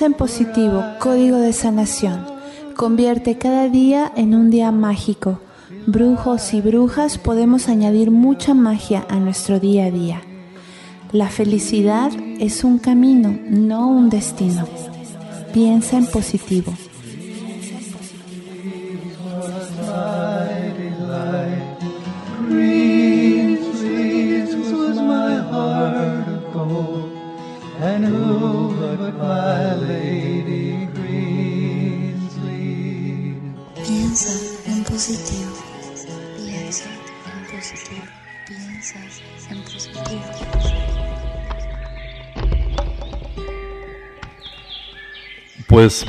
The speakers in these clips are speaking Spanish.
Piensa en positivo, código de sanación. Convierte cada día en un día mágico. Brujos y brujas podemos añadir mucha magia a nuestro día a día. La felicidad es un camino, no un destino. Piensa en positivo.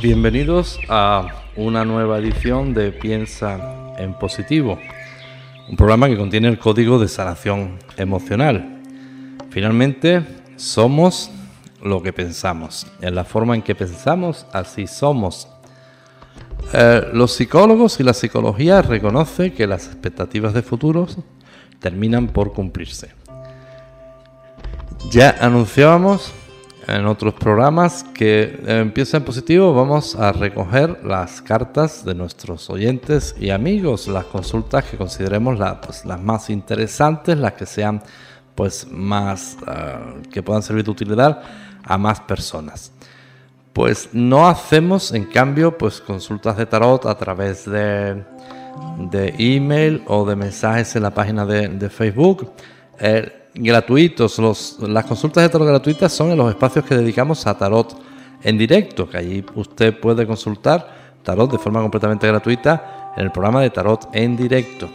Bienvenidos a una nueva edición de Piensa en Positivo, un programa que contiene el código de sanación emocional. Finalmente, somos lo que pensamos. En la forma en que pensamos, así somos. Eh, los psicólogos y la psicología reconocen que las expectativas de futuros terminan por cumplirse. Ya anunciábamos en otros programas que en Piensa en Positivo vamos a recoger las cartas de nuestros oyentes y amigos, las consultas que consideremos pues, las más interesantes, las que sean pues más ah, que puedan servir de utilidad a más personas. Pues no hacemos, en cambio, pues consultas de tarot a través de, de email o de mensajes en la página de, de Facebook. Eh, gratuitos, las consultas de tarot gratuitas son en los espacios que dedicamos a tarot en directo, que allí usted puede consultar tarot de forma completamente gratuita en el programa de tarot en directo.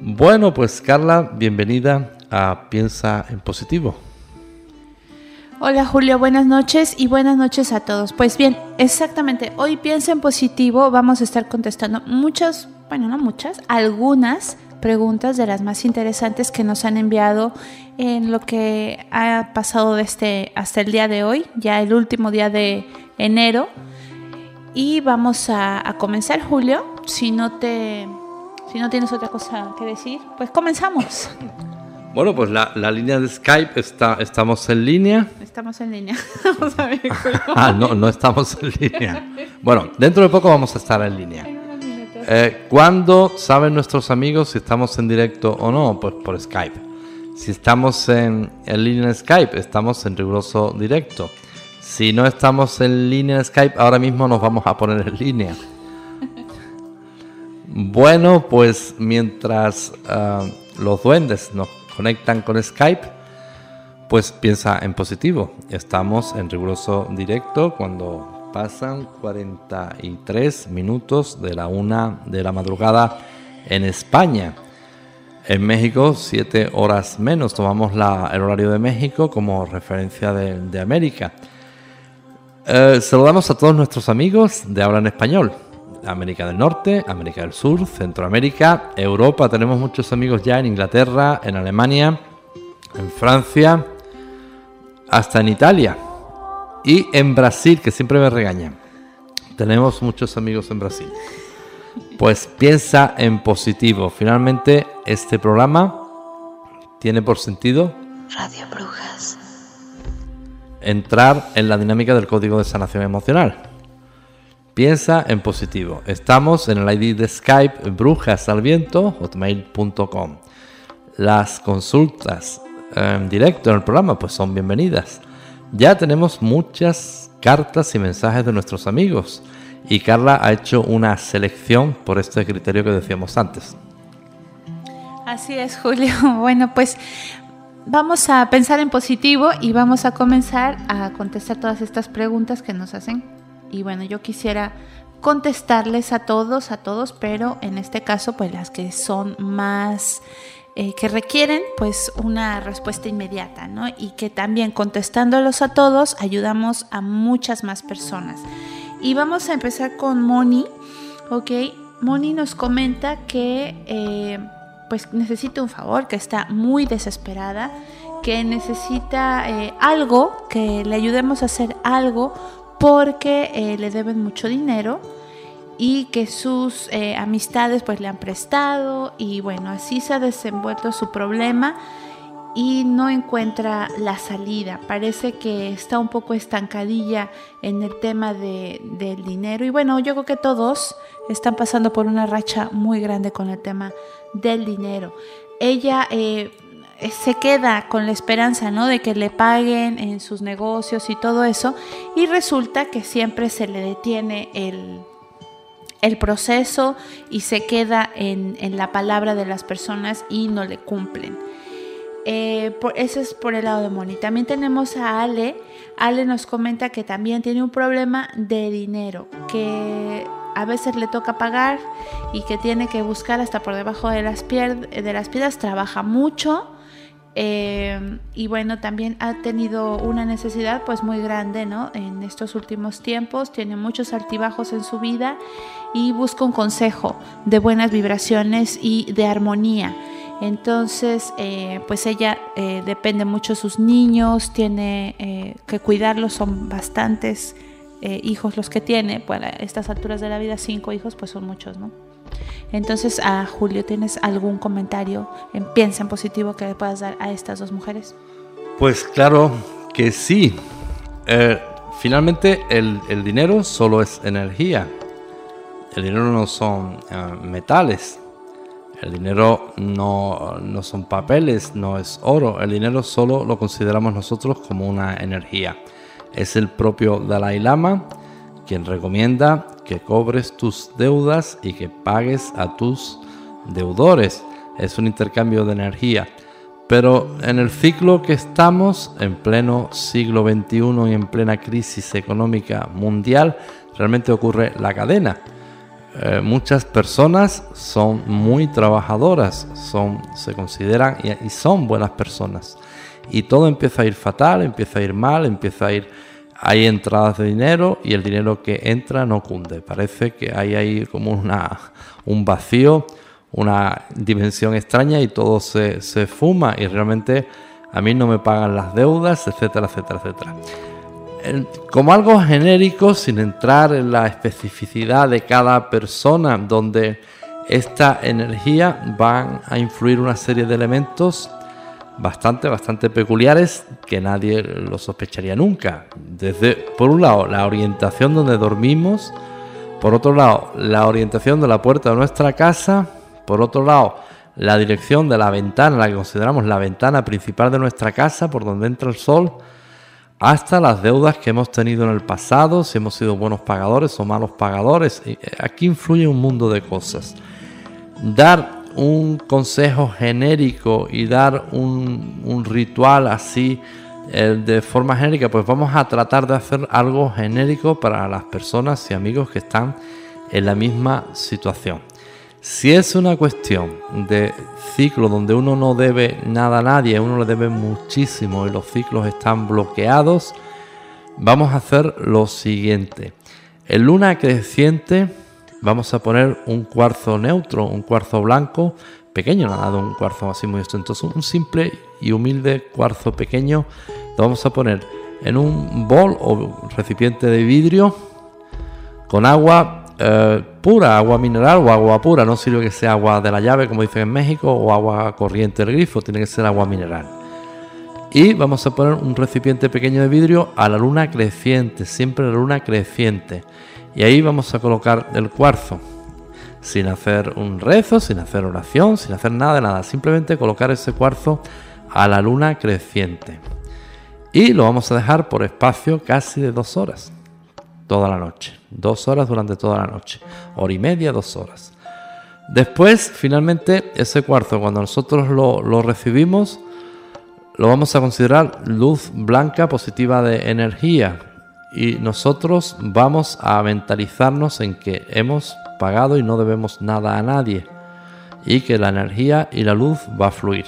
Bueno, pues Carla, bienvenida a Piensa en Positivo. Hola Julio, buenas noches y buenas noches a todos. Pues bien, exactamente, hoy piensa en positivo, vamos a estar contestando muchas, bueno, no muchas, algunas preguntas de las más interesantes que nos han enviado en lo que ha pasado desde hasta el día de hoy, ya el último día de enero. Y vamos a, a comenzar, Julio. Si no te, si no tienes otra cosa que decir, pues comenzamos. Bueno, pues la, la línea de Skype está, estamos en línea. Estamos en línea. Vamos a ver. Ah, no, no estamos en línea. Bueno, dentro de poco vamos a estar en línea. Eh, ¿Cuándo saben nuestros amigos si estamos en directo o no? Pues por Skype. Si estamos en, línea en Skype, estamos en riguroso directo. Si no estamos en línea en Skype, ahora mismo nos vamos a poner en línea. Bueno, pues mientras ah, los duendes nos conectan con Skype, pues piensa en positivo. Estamos en riguroso directo cuando pasan 43 minutos de la una de la madrugada en España. En México, 7 horas menos. Tomamos la- el horario de México como referencia de, América. Eh, saludamos a todos nuestros amigos de habla en español. América del Norte, América del Sur, Centroamérica, Europa. Tenemos muchos amigos ya en Inglaterra, en Alemania, en Francia, hasta en Italia y en Brasil, que siempre me regañan. Tenemos muchos amigos en Brasil. Pues piensa en positivo. Finalmente, este programa tiene por sentido Radio Brujas. entrar en la dinámica del código de sanación emocional. Piensa en positivo. Estamos en el ID de Skype brujasalviento hotmail.com. Las consultas en directo en el programa pues son bienvenidas. Ya tenemos muchas cartas y mensajes de nuestros amigos y Carla ha hecho una selección por este criterio que decíamos antes. Así es, Julio. Bueno, pues vamos a pensar en positivo y vamos a comenzar a contestar todas estas preguntas que nos hacen. Y bueno, yo quisiera contestarles a todos, a todos, pero en este caso, pues las que son más, eh, que requieren pues una respuesta inmediata, ¿no? Y que también contestándolos a todos ayudamos a muchas más personas. Y vamos a empezar con Moni, ¿ok? Moni nos comenta que eh, pues necesita un favor, que está muy desesperada, que necesita eh, algo, que le ayudemos a hacer algo porque le deben mucho dinero y que sus eh, amistades pues le han prestado y bueno, así se ha desenvuelto su problema y no encuentra la salida. Parece que está un poco estancadilla en el tema de, del dinero y bueno, yo creo que todos están pasando por una racha muy grande con el tema del dinero. Ella eh, se queda con la esperanza, ¿no? De que le paguen en sus negocios y todo eso, y resulta que siempre se le detiene el, el proceso y se queda en, la palabra de las personas y no le cumplen. Eh, por, ese es por el lado de Moni. También tenemos a Ale. Ale nos comenta que también tiene un problema de dinero, que a veces le toca pagar y que tiene que buscar hasta por debajo de las, de las piedras, trabaja mucho eh, y bueno, también ha tenido una necesidad pues muy grande, ¿no? En estos últimos tiempos, tiene muchos altibajos en su vida y busca un consejo de buenas vibraciones y de armonía. Entonces, eh, pues ella eh, depende mucho de sus niños, tiene que cuidarlos, son bastantes hijos los que tiene, para estas alturas de la vida, cinco hijos, pues son muchos, ¿no? Entonces, a Julio, ¿tienes algún comentario en Piensa en Positivo que le puedas dar a estas dos mujeres? Pues claro que sí. Eh, finalmente, el, dinero solo es energía. El dinero no son eh, metales. El dinero no, no son papeles, no es oro. El dinero solo lo consideramos nosotros como una energía. Es el propio Dalai Lama quien recomienda que cobres tus deudas y que pagues a tus deudores. Es un intercambio de energía. Pero en el ciclo que estamos, en pleno siglo XXI y en plena crisis económica mundial, realmente ocurre la cadena. Eh, muchas personas son muy trabajadoras, son, se consideran y son buenas personas. Y todo empieza a ir fatal, empieza a ir mal, empieza a ir hay entradas de dinero y el dinero que entra no cunde. Parece que hay ahí como una, un vacío, una dimensión extraña y todo se, se fuma y realmente a mí no me pagan las deudas, etcétera, etcétera, etcétera. Como algo genérico, sin entrar en la especificidad de cada persona, donde esta energía van a influir una serie de elementos bastante, bastante peculiares que nadie lo sospecharía nunca. Desde, por un lado, la orientación donde dormimos, por otro lado, la orientación de la puerta de nuestra casa, por otro lado, la dirección de la ventana, la que consideramos la ventana principal de nuestra casa, por donde entra el sol, hasta las deudas que hemos tenido en el pasado, si hemos sido buenos pagadores o malos pagadores. Eh, aquí influye un mundo de cosas. Dar un consejo genérico y dar un, ritual así eh, de forma genérica, pues vamos a tratar de hacer algo genérico para las personas y amigos que están en la misma situación. Si es una cuestión de ciclo donde uno no debe nada a nadie, uno le debe muchísimo y los ciclos están bloqueados, vamos a hacer lo siguiente. En luna creciente vamos a poner un cuarzo neutro, un cuarzo blanco pequeño, nada de un cuarzo así muy ostentoso, un simple y humilde cuarzo pequeño. Lo vamos a poner en un bol o recipiente de vidrio con agua eh, pura, agua mineral o agua pura. No sirve que sea agua de la llave, como dicen en México, o agua corriente del grifo, tiene que ser agua mineral. Y vamos a poner un recipiente pequeño de vidrio a la luna creciente, siempre la luna creciente. Y ahí vamos a colocar el cuarzo, sin hacer un rezo, sin hacer oración, sin hacer nada de nada. Simplemente colocar ese cuarzo a la luna creciente. Y lo vamos a dejar por espacio casi de dos horas, toda la noche. Dos horas durante toda la noche. Hora y media, dos horas. Después, finalmente, ese cuarzo, cuando nosotros lo, lo recibimos, lo vamos a considerar luz blanca positiva de energía y nosotros vamos a mentalizarnos en que hemos pagado y no debemos nada a nadie y que la energía y la luz va a fluir.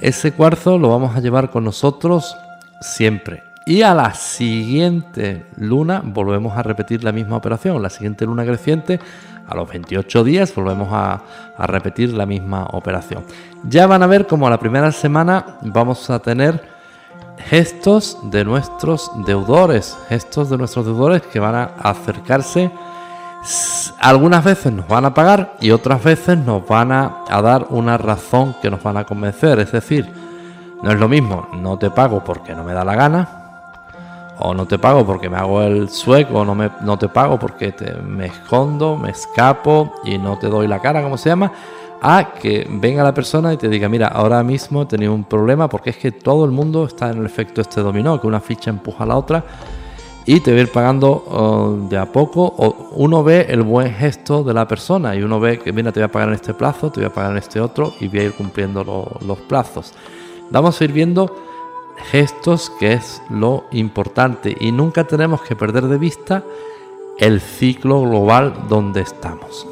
Ese cuarzo lo vamos a llevar con nosotros siempre. Y a la siguiente luna volvemos a repetir la misma operación. La siguiente luna creciente, a los 28 días, volvemos a, repetir la misma operación. Ya van a ver como a la primera semana vamos a tener gestos de nuestros deudores, gestos de nuestros deudores que van a acercarse algunas veces nos van a pagar y otras veces nos van a, dar una razón que nos van a convencer. Es decir, no es lo mismo, no te pago porque no me da la gana, o no te pago porque me hago el sueco, o no, me, no te pago porque me escondo, me escapo y no te doy la cara, como se llama, a que venga la persona y te diga, mira, ahora mismo he tenido un problema porque es que todo el mundo está en el efecto este dominó, que una ficha empuja a la otra y te va a ir pagando oh, de a poco. O uno ve el buen gesto de la persona y uno ve que, mira, te voy a pagar en este plazo, te voy a pagar en este otro y voy a ir cumpliendo los plazos. Vamos a ir viendo gestos que es lo importante y nunca tenemos que perder de vista el ciclo global donde estamos.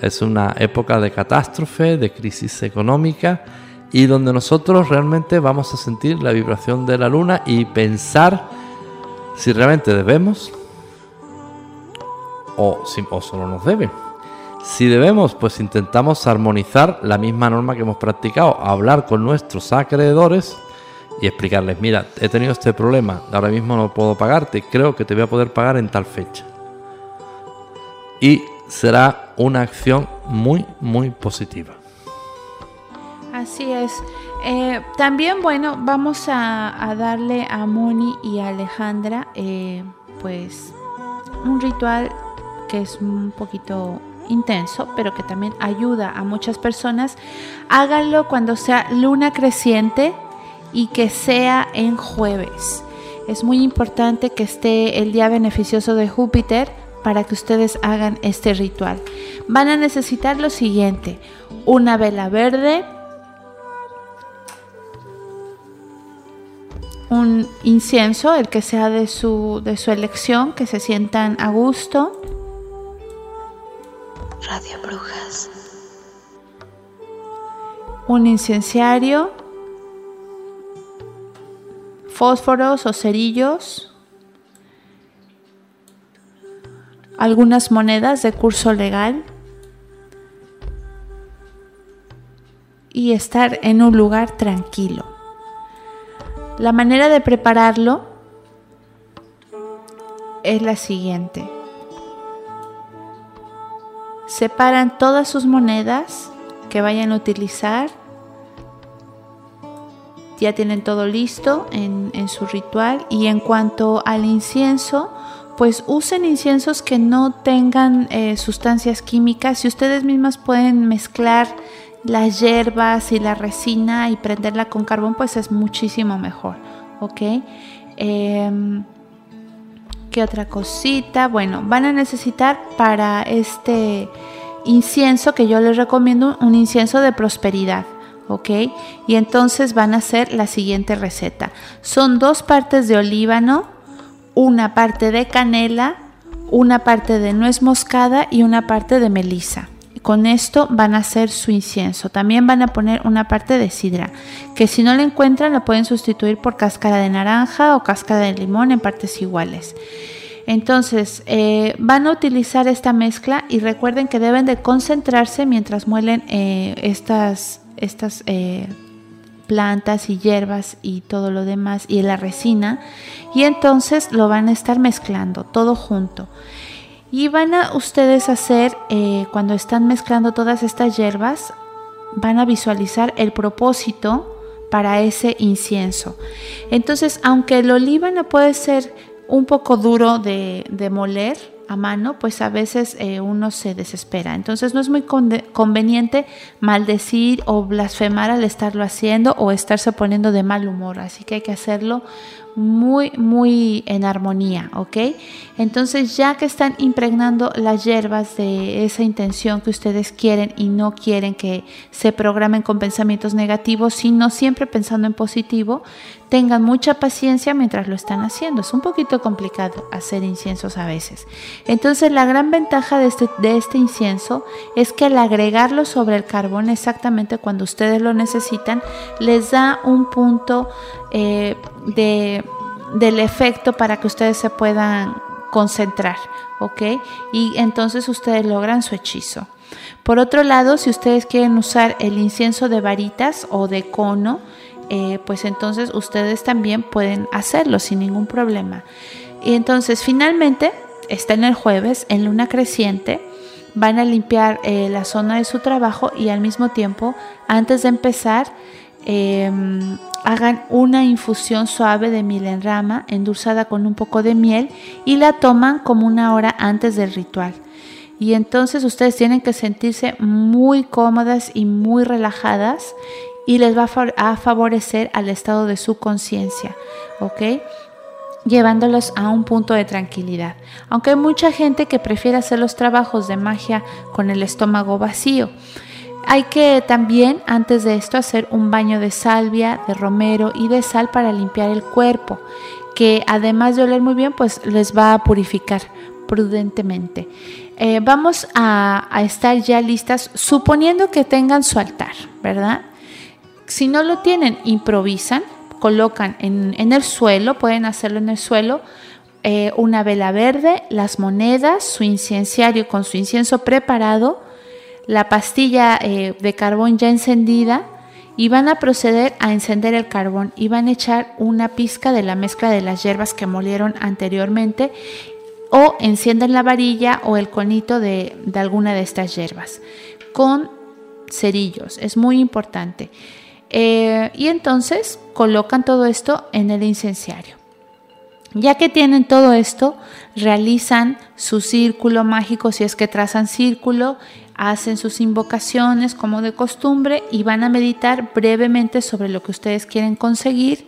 Es una época de catástrofe, de crisis económica y donde nosotros realmente vamos a sentir la vibración de la luna y pensar si realmente debemos o, si, o solo nos deben. Si debemos, pues intentamos armonizar la misma norma que hemos practicado, hablar con nuestros acreedores y explicarles, mira, he tenido este problema, ahora mismo no puedo pagarte, creo que te voy a poder pagar en tal fecha. Y será una acción muy, muy positiva. Así es. Eh, también, bueno, vamos a, darle a Moni y a Alejandra, eh, pues, un ritual que es un poquito intenso, pero que también ayuda a muchas personas. Háganlo cuando sea luna creciente y que sea en jueves. Es muy importante que esté el día beneficioso de Júpiter para que ustedes hagan este ritual. Van a necesitar lo siguiente, una vela verde, un incienso, el que sea de su, de su elección, que se sientan a gusto. Radio Brujas. Un incenciario, fósforos o cerillos, algunas monedas de curso legal y estar en un lugar tranquilo. La manera de prepararlo es la siguiente. Separan todas sus monedas que vayan a utilizar. Ya tienen todo listo en, su ritual. Y en cuanto al incienso, pues usen inciensos que no tengan eh, sustancias químicas. Si ustedes mismas pueden mezclar las hierbas y la resina y prenderla con carbón, pues es muchísimo mejor, ¿ok? Em, ¿Qué otra cosita? Bueno, van a necesitar para este incienso que yo les recomiendo un incienso de prosperidad, ¿ok? Y entonces van a hacer la siguiente receta. Son dos partes de olíbano, una parte de canela, una parte de nuez moscada y una parte de melisa. Con esto van a hacer su incienso. También van a poner una parte de sidra, que si no la encuentran la pueden sustituir por cáscara de naranja o cáscara de limón en partes iguales. Entonces, eh, van a utilizar esta mezcla y recuerden que deben de concentrarse mientras muelen eh, estas, estas eh, plantas y hierbas y todo lo demás y la resina. Y entonces lo van a estar mezclando todo junto. Y van a ustedes hacer, eh, cuando están mezclando todas estas hierbas, van a visualizar el propósito para ese incienso. Entonces, aunque el olíbano puede ser un poco duro de, moler, a mano, pues a veces eh, uno se desespera. Entonces no es muy conveniente maldecir o blasfemar al estarlo haciendo o estarse poniendo de mal humor. Así que hay que hacerlo muy, muy en armonía, ¿ok? Entonces ya que están impregnando las hierbas de esa intención que ustedes quieren y no quieren que se programen con pensamientos negativos, sino siempre pensando en positivo, tengan mucha paciencia mientras lo están haciendo. Es un poquito complicado hacer inciensos a veces. Entonces la gran ventaja de este, este incienso es que al agregarlo sobre el carbón exactamente cuando ustedes lo necesitan, les da un punto eh, de, del efecto para que ustedes se puedan concentrar, ¿ok? Y entonces ustedes logran su hechizo. Por otro lado, si ustedes quieren usar el incienso de varitas o de cono, eh, pues entonces ustedes también pueden hacerlo sin ningún problema. Y entonces finalmente está en el jueves, en luna creciente, van a limpiar eh, la zona de su trabajo y al mismo tiempo, antes de empezar, em, hagan una infusión suave de miel en rama, endulzada con un poco de miel, y la toman como una hora antes del ritual. Y entonces ustedes tienen que sentirse muy cómodas y muy relajadas y les va a favorecer al estado de su conciencia, ¿ok? llevándolos a un punto de tranquilidad. Aunque hay mucha gente que prefiere hacer los trabajos de magia con el estómago vacío. Hay que también antes de esto hacer un baño de salvia, de romero y de sal para limpiar el cuerpo, que además de oler muy bien, pues les va a purificar prudentemente. Eh, vamos a, estar ya listas suponiendo que tengan su altar, ¿verdad? Si no lo tienen, improvisan, colocan en, el suelo, pueden hacerlo en el suelo, eh, una vela verde, las monedas, su incienciario con su incienso preparado, la pastilla eh, de carbón ya encendida y van a proceder a encender el carbón y van a echar una pizca de la mezcla de las hierbas que molieron anteriormente o encienden la varilla o el conito de, alguna de estas hierbas con cerillos, es muy importante. Eh, y entonces colocan todo esto en el incenciario. Ya que tienen todo esto, realizan su círculo mágico si es que trazan círculo, hacen sus invocaciones como de costumbre y van a meditar brevemente sobre lo que ustedes quieren conseguir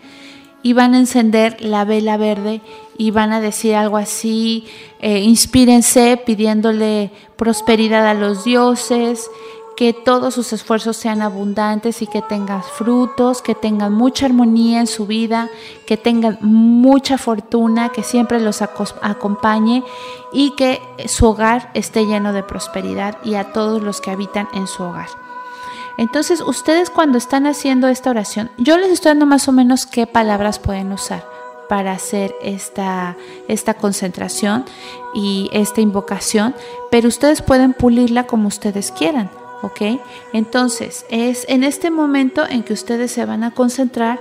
y van a encender la vela verde y van a decir algo así, eh, inspírense pidiéndole prosperidad a los dioses, que todos sus esfuerzos sean abundantes y que tengan frutos, que tengan mucha armonía en su vida, que tengan mucha fortuna, que siempre los acompañe y que su hogar esté lleno de prosperidad y a todos los que habitan en su hogar. Entonces, ustedes cuando están haciendo esta oración, yo les estoy dando más o menos qué palabras pueden usar para hacer esta, esta concentración y esta invocación, pero ustedes pueden pulirla como ustedes quieran. ¿Ok? Entonces, es en este momento en que ustedes se van a concentrar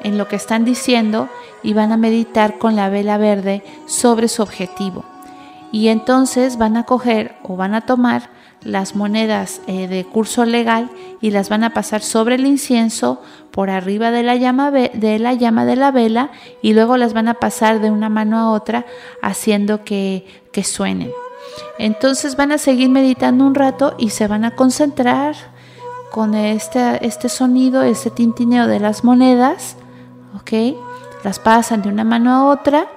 en lo que están diciendo y van a meditar con la vela verde sobre su objetivo. Y entonces van a coger o van a tomar las monedas eh, de curso legal y las van a pasar sobre el incienso por arriba de la, llama de la llama de la vela y luego las van a pasar de una mano a otra haciendo que, que suenen. Entonces van a seguir meditando un rato y se van a concentrar con este, este sonido, este tintineo de las monedas, ¿ok? Las pasan de una mano a otra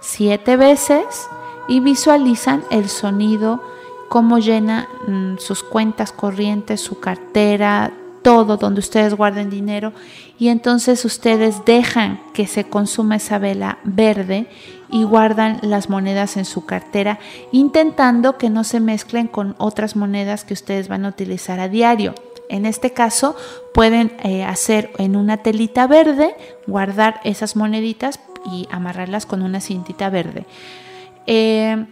siete veces y visualizan el sonido, cómo llena mm, sus cuentas corrientes, su cartera, todo donde ustedes guarden dinero y entonces ustedes dejan que se consuma esa vela verde y guardan las monedas en su cartera intentando que no se mezclen con otras monedas que ustedes van a utilizar a diario. En este caso pueden eh, hacer en una telita verde, guardar esas moneditas y amarrarlas con una cintita verde. Eh,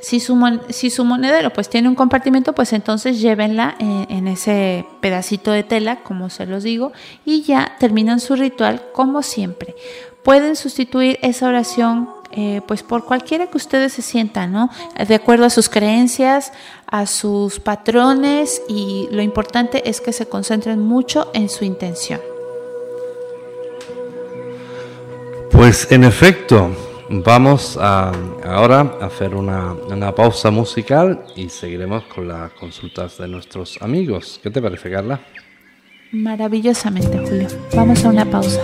si su, si su, monedero pues tiene un compartimento, pues entonces llévenla en, en, ese pedacito de tela, como se los digo, y ya terminan su ritual como siempre pueden sustituir esa oración eh, pues por cualquiera que ustedes se sientan, ¿no? De acuerdo a sus creencias, a sus patrones y lo importante es que se concentren mucho en su intención. Pues en efecto, vamos a, ahora a hacer una, una pausa musical y seguiremos con las consultas de nuestros amigos. ¿Qué te parece, Carla? Maravillosamente, Julio. Vamos a una pausa.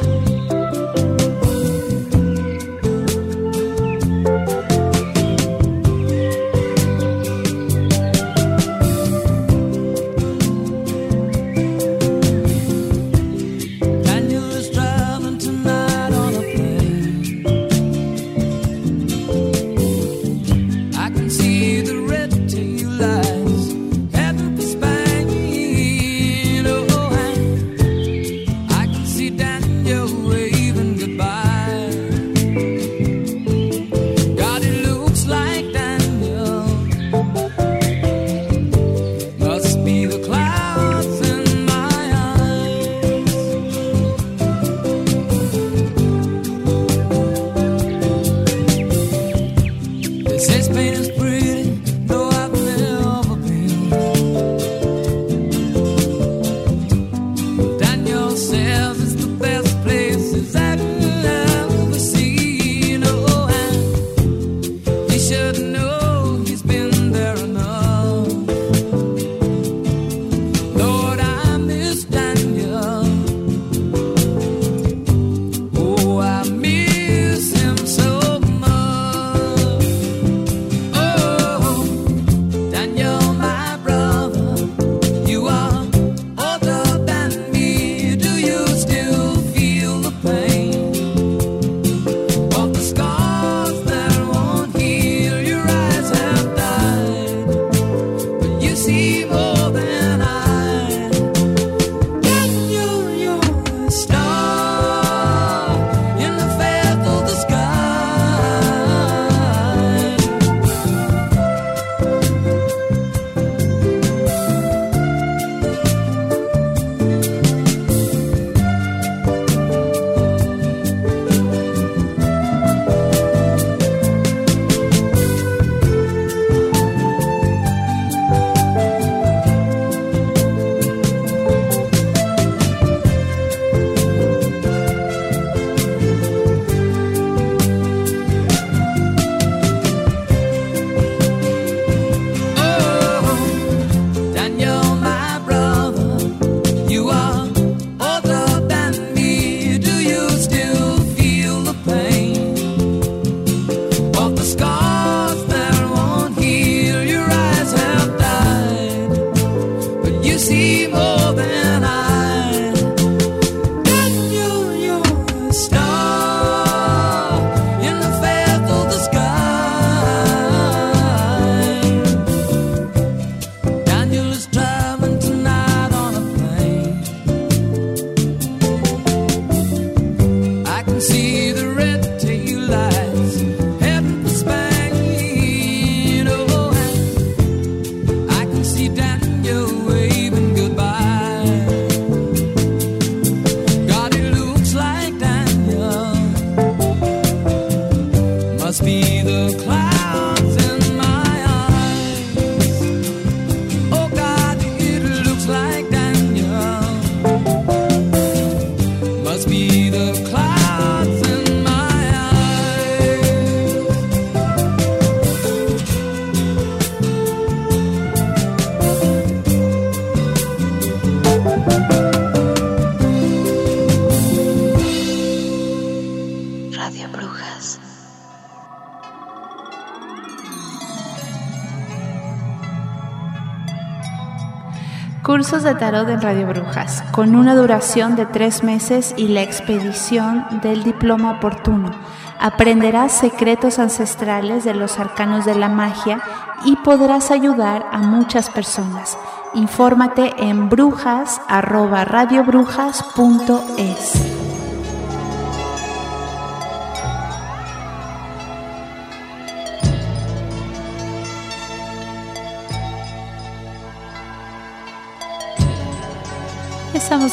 De tarot en Radio Brujas, con una duración de tres meses y la expedición del diploma oportuno. Aprenderás secretos ancestrales de los arcanos de la magia y podrás ayudar a muchas personas. Infórmate en brujas.radiobrujas.es.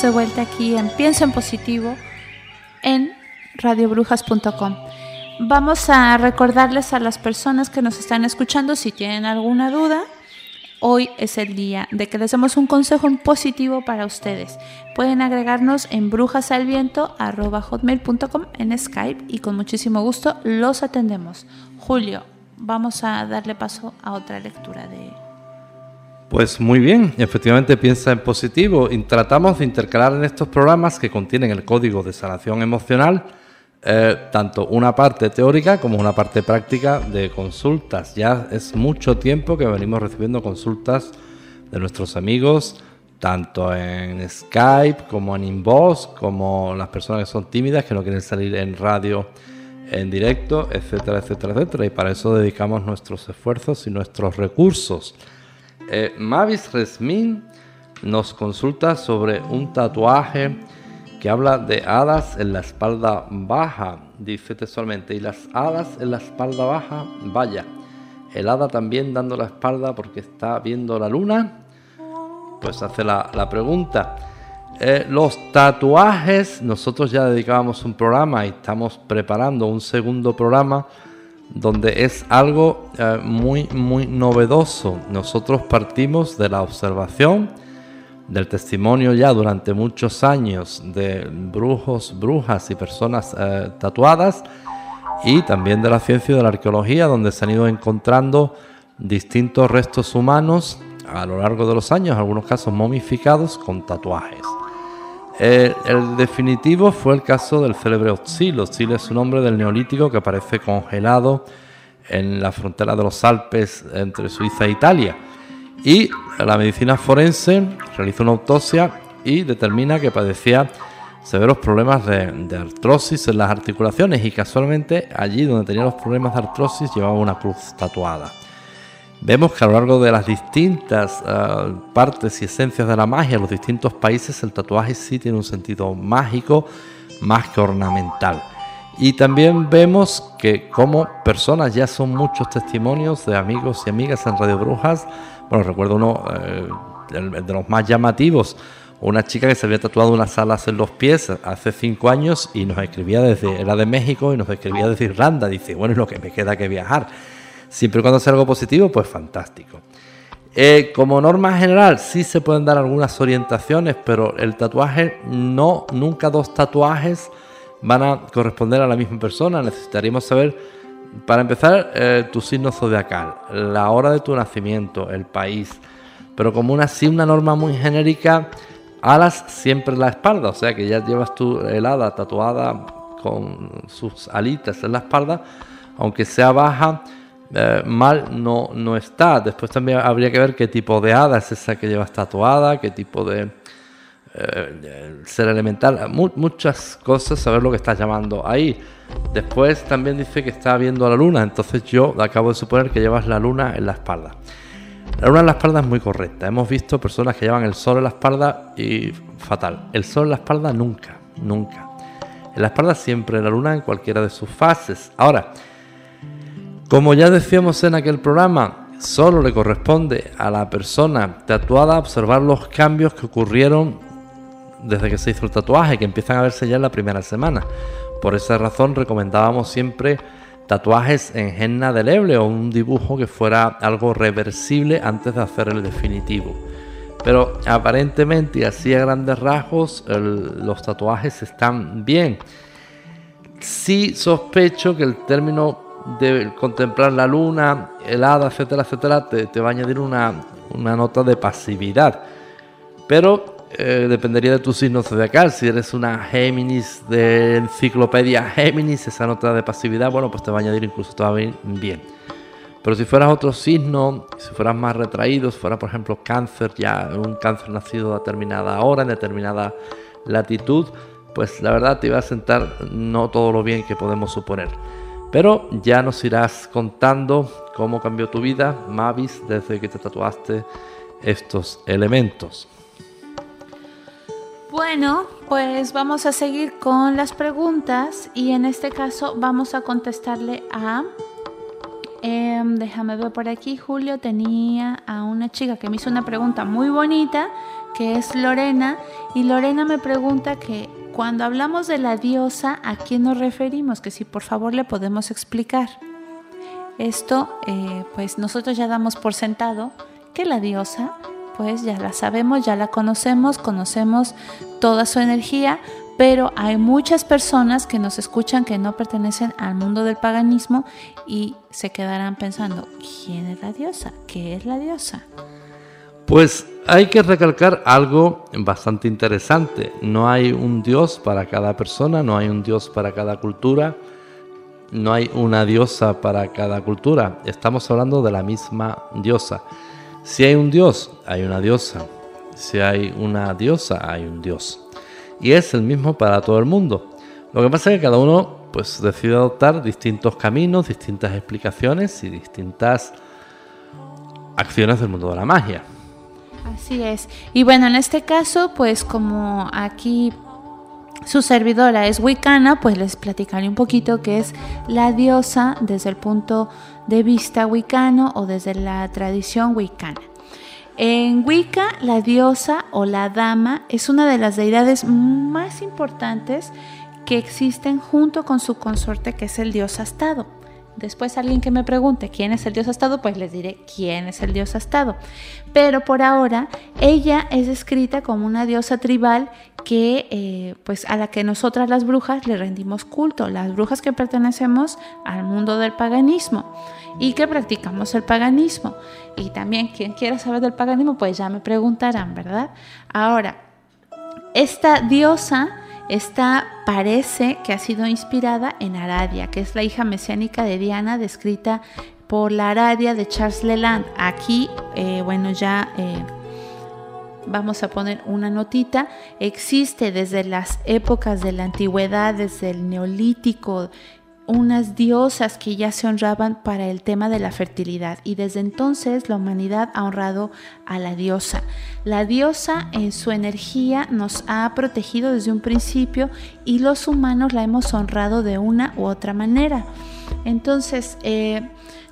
de vuelta aquí en Pienso en Positivo en radiobrujas.com. Vamos a recordarles a las personas que nos están escuchando si tienen alguna duda. Hoy es el día de que les demos un consejo en positivo para ustedes. Pueden agregarnos en brujasalviento.com en Skype y con muchísimo gusto los atendemos. Julio, vamos a darle paso a otra lectura de pues muy bien, efectivamente piensa en positivo y tratamos de intercalar en estos programas que contienen el código de sanación emocional eh, tanto una parte teórica como una parte práctica de consultas. Ya es mucho tiempo que venimos recibiendo consultas de nuestros amigos, tanto en Skype como en Inbox, como las personas que son tímidas, que no quieren salir en radio en directo, etcétera, etcétera, etcétera. Y para eso dedicamos nuestros esfuerzos y nuestros recursos. Eh, Mavis Resmin nos consulta sobre un tatuaje que habla de hadas en la espalda baja, dice textualmente, y las hadas en la espalda baja, vaya, el hada también dando la espalda porque está viendo la luna, pues hace la, la pregunta. Eh, los tatuajes, nosotros ya dedicábamos un programa y estamos preparando un segundo programa donde es algo eh, muy, muy novedoso. Nosotros partimos de la observación, del testimonio ya durante muchos años de brujos, brujas y personas eh, tatuadas y también de la ciencia y de la arqueología donde se han ido encontrando distintos restos humanos a lo largo de los años, en algunos casos momificados con tatuajes. Eh, el definitivo fue el caso del célebre Otzil. Otzil es un hombre del neolítico que aparece congelado en la frontera de los Alpes entre Suiza e Italia y la medicina forense realizó una autopsia y determina que padecía severos problemas de, artrosis en las articulaciones y casualmente allí donde tenía los problemas de artrosis llevaba una cruz tatuada. Vemos que a lo largo de las distintas eh, partes y esencias de la magia, los distintos países, el tatuaje sí tiene un sentido mágico más que ornamental. Y también vemos que como personas, ya son muchos testimonios de amigos y amigas en Radio Brujas, bueno, recuerdo uno eh, de los más llamativos, una chica que se había tatuado unas alas en los pies hace cinco años y nos escribía desde, era de México y nos escribía desde Irlanda. Dice, bueno, es lo que me queda que viajar. Siempre cuando sea algo positivo, pues fantástico. Eh, como norma general, sí se pueden dar algunas orientaciones, pero el tatuaje no, nunca dos tatuajes van a corresponder a la misma persona. Necesitaríamos saber para empezar, eh, tu signo zodiacal, la hora de tu nacimiento, el país. Pero como una, sí, una norma muy genérica, alas siempre en la espalda. O sea que ya llevas tu helada tatuada con sus alitas en la espalda, aunque sea baja, eh, mal no, no está. Después también habría que ver qué tipo de hada es esa que llevas tatuada, qué tipo de eh, ser elemental, muchas cosas, saber lo que estás llamando ahí. Después también dice que está viendo la luna, entonces yo acabo de suponer que llevas la luna en la espalda. La luna en la espalda es muy correcta. Hemos visto personas que llevan el sol en la espalda y fatal. El sol en la espalda nunca, nunca. En la espalda siempre la luna en cualquiera de sus fases. Ahora, como ya decíamos en aquel programa, solo le corresponde a la persona tatuada observar los cambios que ocurrieron desde que se hizo el tatuaje, que empiezan a verse ya en la primera semana. Por esa razón recomendábamos siempre tatuajes en henna deleble o un dibujo que fuera algo reversible antes de hacer el definitivo. Pero aparentemente y así a grandes rasgos los tatuajes están bien. Sí sospecho que el término de contemplar la luna, el hada, etcétera, etcétera, te, te va a añadir una, una nota de pasividad. Pero eh, dependería de tu signo zodiacal. Si eres una Géminis de enciclopedia Géminis, esa nota de pasividad, bueno, pues te va a añadir incluso todavía bien. Pero si fueras otro signo, si fueras más retraído, si fuera por ejemplo cáncer, ya un cáncer nacido a determinada hora, en determinada latitud, pues la verdad te iba a sentar no todo lo bien que podemos suponer. Pero ya nos irás contando cómo cambió tu vida, Mavis, desde que te tatuaste estos elementos. Bueno, pues vamos a seguir con las preguntas y en este caso vamos a contestarle a... Em, déjame ver por aquí, Julio tenía a una chica que me hizo una pregunta muy bonita, que es Lorena, y Lorena me pregunta que cuando hablamos de la diosa, ¿a quién nos referimos? Que si por favor le podemos explicar. Esto, eh, pues nosotros ya damos por sentado que la diosa, pues ya la sabemos, ya la conocemos, conocemos toda su energía, pero hay muchas personas que nos escuchan que no pertenecen al mundo del paganismo y se quedarán pensando, ¿quién es la diosa? ¿Qué es la diosa? Pues hay que recalcar algo bastante interesante. No hay un dios para cada persona, no hay un dios para cada cultura, no hay una diosa para cada cultura. Estamos hablando de la misma diosa. Si hay un dios, hay una diosa. Si hay una diosa, hay un dios. Y es el mismo para todo el mundo. Lo que pasa es que cada uno pues decide adoptar distintos caminos, distintas explicaciones y distintas acciones del mundo de la magia. Así es. Y bueno, en este caso, pues como aquí su servidora es wicana, pues les platicaré un poquito qué es la diosa desde el punto de vista wicano o desde la tradición wicana. En Wicca, la diosa o la dama es una de las deidades más importantes que existen junto con su consorte que es el dios astado. Después alguien que me pregunte quién es el dios astado, pues les diré quién es el dios astado. Pero por ahora ella es descrita como una diosa tribal que, eh, pues a la que nosotras las brujas le rendimos culto, las brujas que pertenecemos al mundo del paganismo y que practicamos el paganismo. Y también quien quiera saber del paganismo, pues ya me preguntarán, ¿verdad? Ahora, esta diosa esta parece que ha sido inspirada en Aradia, que es la hija mesiánica de Diana, descrita por la Aradia de Charles Leland. Aquí, eh, bueno, ya eh, vamos a poner una notita. Existe desde las épocas de la antigüedad, desde el neolítico, unas diosas que ya se honraban para el tema de la fertilidad y desde entonces la humanidad ha honrado a la diosa. La diosa en su energía nos ha protegido desde un principio y los humanos la hemos honrado de una u otra manera. Entonces, eh,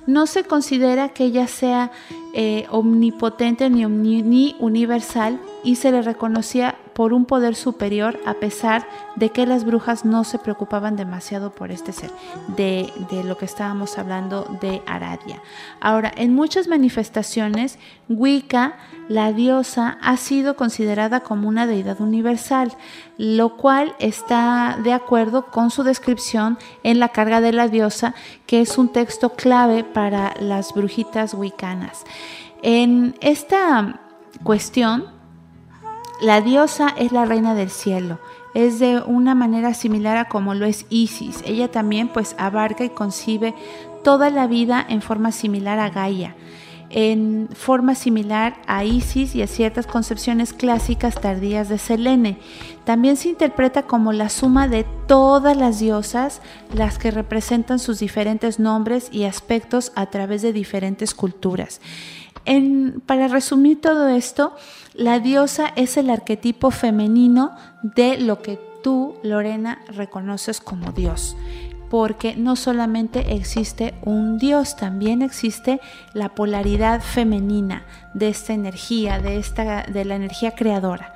no se considera que ella sea eh, omnipotente ni, ni universal y se le reconocía por un poder superior a pesar de que las brujas no se preocupaban demasiado por este ser, de, de, lo que estábamos hablando de Aradia. Ahora, en muchas manifestaciones, Wicca, la diosa, ha sido considerada como una deidad universal, lo cual está de acuerdo con su descripción en La carga de la diosa, que es un texto clave para las brujitas wiccanas. En esta cuestión, la diosa es la reina del cielo. Es de una manera similar a como lo es Isis. Ella también pues abarca y concibe toda la vida en forma similar a Gaia, en forma similar a Isis y a ciertas concepciones clásicas tardías de Selene. También se interpreta como la suma de todas las diosas, las que representan sus diferentes nombres y aspectos a través de diferentes culturas. Para resumir todo esto, la diosa es el arquetipo femenino de lo que tú, Lorena, reconoces como Dios. Porque no solamente existe un Dios, también existe la polaridad femenina de esta energía, de, esta, de la energía creadora.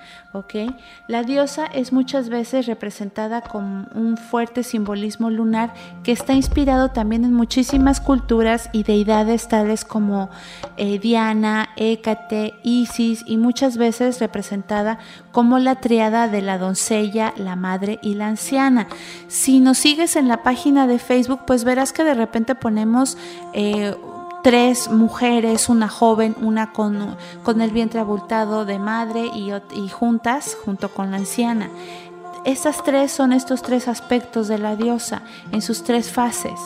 La diosa es muchas veces representada con un fuerte simbolismo lunar que está inspirado también en muchísimas culturas y deidades tales como eh, Diana, Hécate, Isis y muchas veces representada como la triada de la doncella, la madre y la anciana. Si nos sigues en la página de Facebook, pues verás que de repente ponemos... Eh, tres mujeres, una joven, una con, con el vientre abultado de madre y, juntas junto con la anciana. Estas tres son estos tres aspectos de la diosa en sus tres fases,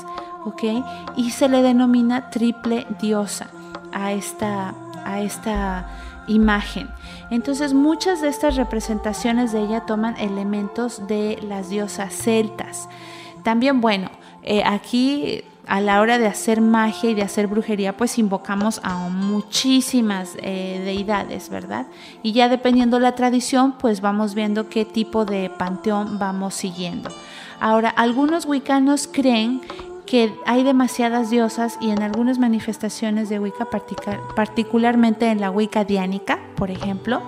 ¿ok? Y se le denomina triple diosa a esta, a esta imagen. Entonces muchas de estas representaciones de ella toman elementos de las diosas celtas. También, bueno, eh, aquí a la hora de hacer magia y de hacer brujería, pues invocamos a muchísimas eh, deidades, ¿verdad? Y ya dependiendo la tradición, pues vamos viendo qué tipo de panteón vamos siguiendo. Ahora, algunos wicanos creen que hay demasiadas diosas y en algunas manifestaciones de Wicca, particularmente en la Wicca diánica, por ejemplo,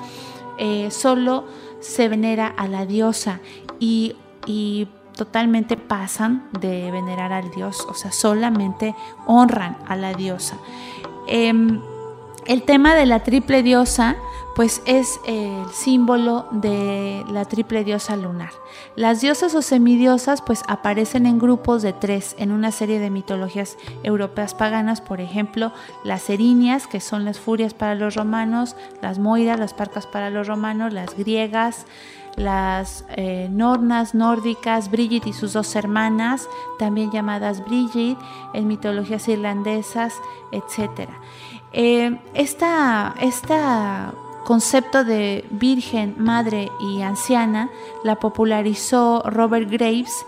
eh, solo se venera a la diosa y, y totalmente pasan de venerar al dios, o sea, solamente honran a la diosa. Em, El tema de la triple diosa, pues es el símbolo de la triple diosa lunar. Las diosas o semidiosas, pues aparecen en grupos de tres en una serie de mitologías europeas paganas, por ejemplo, las erinias, que son las furias para los romanos, las moiras, las parcas para los romanos, las griegas, las eh, nornas nórdicas, Brigid y sus dos hermanas, también llamadas Brigid, en mitologías irlandesas, etc. Eh, esta, esta concepto de virgen, madre y anciana la popularizó Robert Graves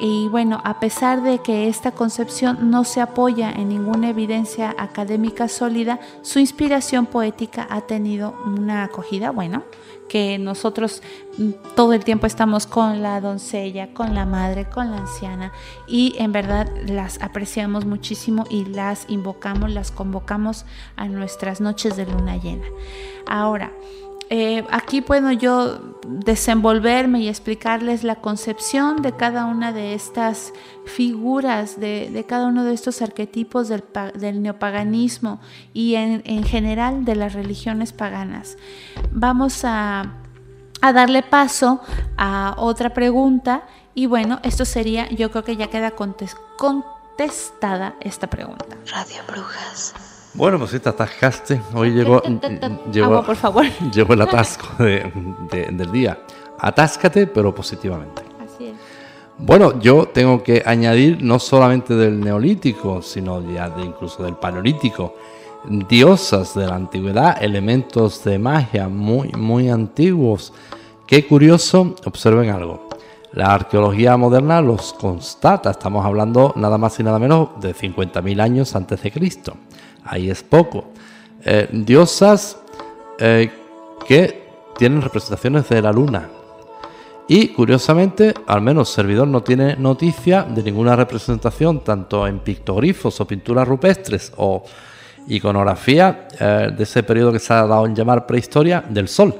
y bueno, a pesar de que esta concepción no se apoya en ninguna evidencia académica sólida, su inspiración poética ha tenido una acogida, bueno, que nosotros mm, todo el tiempo estamos con la doncella, con la madre, con la anciana y en verdad las apreciamos muchísimo y las invocamos, las convocamos a nuestras noches de luna llena. Ahora, eh, aquí puedo yo desenvolverme y explicarles la concepción de cada una de estas figuras, de, cada uno de estos arquetipos del, neopaganismo y en, general de las religiones paganas. Vamos a, darle paso a otra pregunta y bueno, esto sería, yo creo que ya queda contestada esta pregunta. Radio Brujas. Bueno, pues sí, te atascaste. Hoy llegó, Agua, por favor. llegó el atasco del día. Atáscate, pero positivamente. Así es. Bueno, yo tengo que añadir no solamente del neolítico, sino ya de incluso del paleolítico, diosas de la antigüedad, elementos de magia muy, muy antiguos. Qué curioso, observen algo. La arqueología moderna los constata, estamos hablando nada más y nada menos de 50.000 años antes de Cristo ahí es poco. Eh, diosas eh, que tienen representaciones de la luna. Y curiosamente, al menos Servidor no tiene noticia de ninguna representación, tanto en pictogrifos o pinturas rupestres o iconografía eh, de ese periodo que se ha dado en llamar prehistoria del Sol.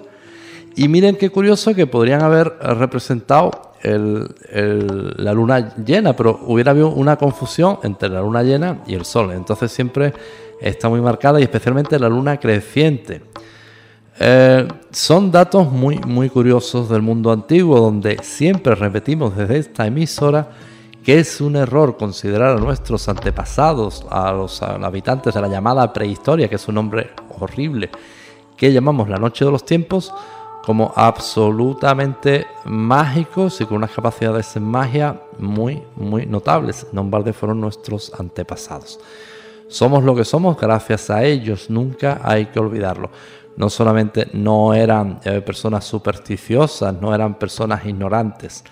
Y miren qué curioso que podrían haber representado la luna llena, pero hubiera habido una confusión entre la luna llena y el Sol. Entonces siempre está muy marcada y especialmente la luna creciente. Eh, son datos muy, muy curiosos del mundo antiguo donde siempre repetimos desde esta emisora que es un error considerar a nuestros antepasados, a los, habitantes de la llamada prehistoria, que es un nombre horrible, que llamamos la noche de los tiempos, como absolutamente mágicos y con unas capacidades en magia muy, muy notables. Nombarde fueron nuestros antepasados. Somos lo que somos gracias a ellos, nunca hay que olvidarlo. No solamente no eran eh, personas supersticiosas, no eran personas ignorantes.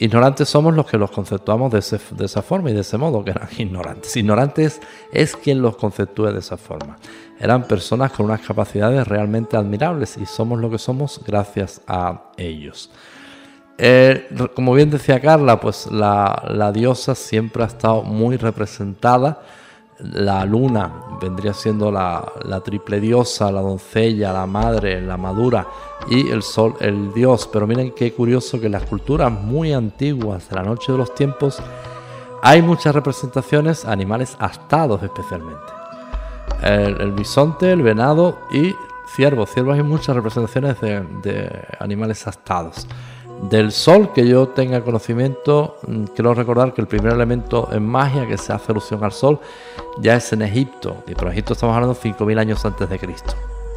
Ignorantes somos los que los conceptuamos de, esa forma y de ese modo, que eran ignorantes. Ignorantes es quien los conceptúe de esa forma. Eran personas con unas capacidades realmente admirables y somos lo que somos gracias a ellos. Eh, como bien decía Carla, pues la diosa siempre ha estado muy representada la luna vendría siendo la, triple diosa, la doncella, la madre, la madura y el sol, el dios. Pero miren qué curioso que en las culturas muy antiguas de la noche de los tiempos hay muchas representaciones animales astados especialmente. El, bisonte, el venado y ciervos. Ciervos hay muchas representaciones de, de animales astados. Del sol que yo tenga conocimiento, mm, quiero recordar que el primer elemento en magia que se hace alusión al sol ya es en Egipto, y por Egipto estamos hablando de 5.000 años antes de Cristo,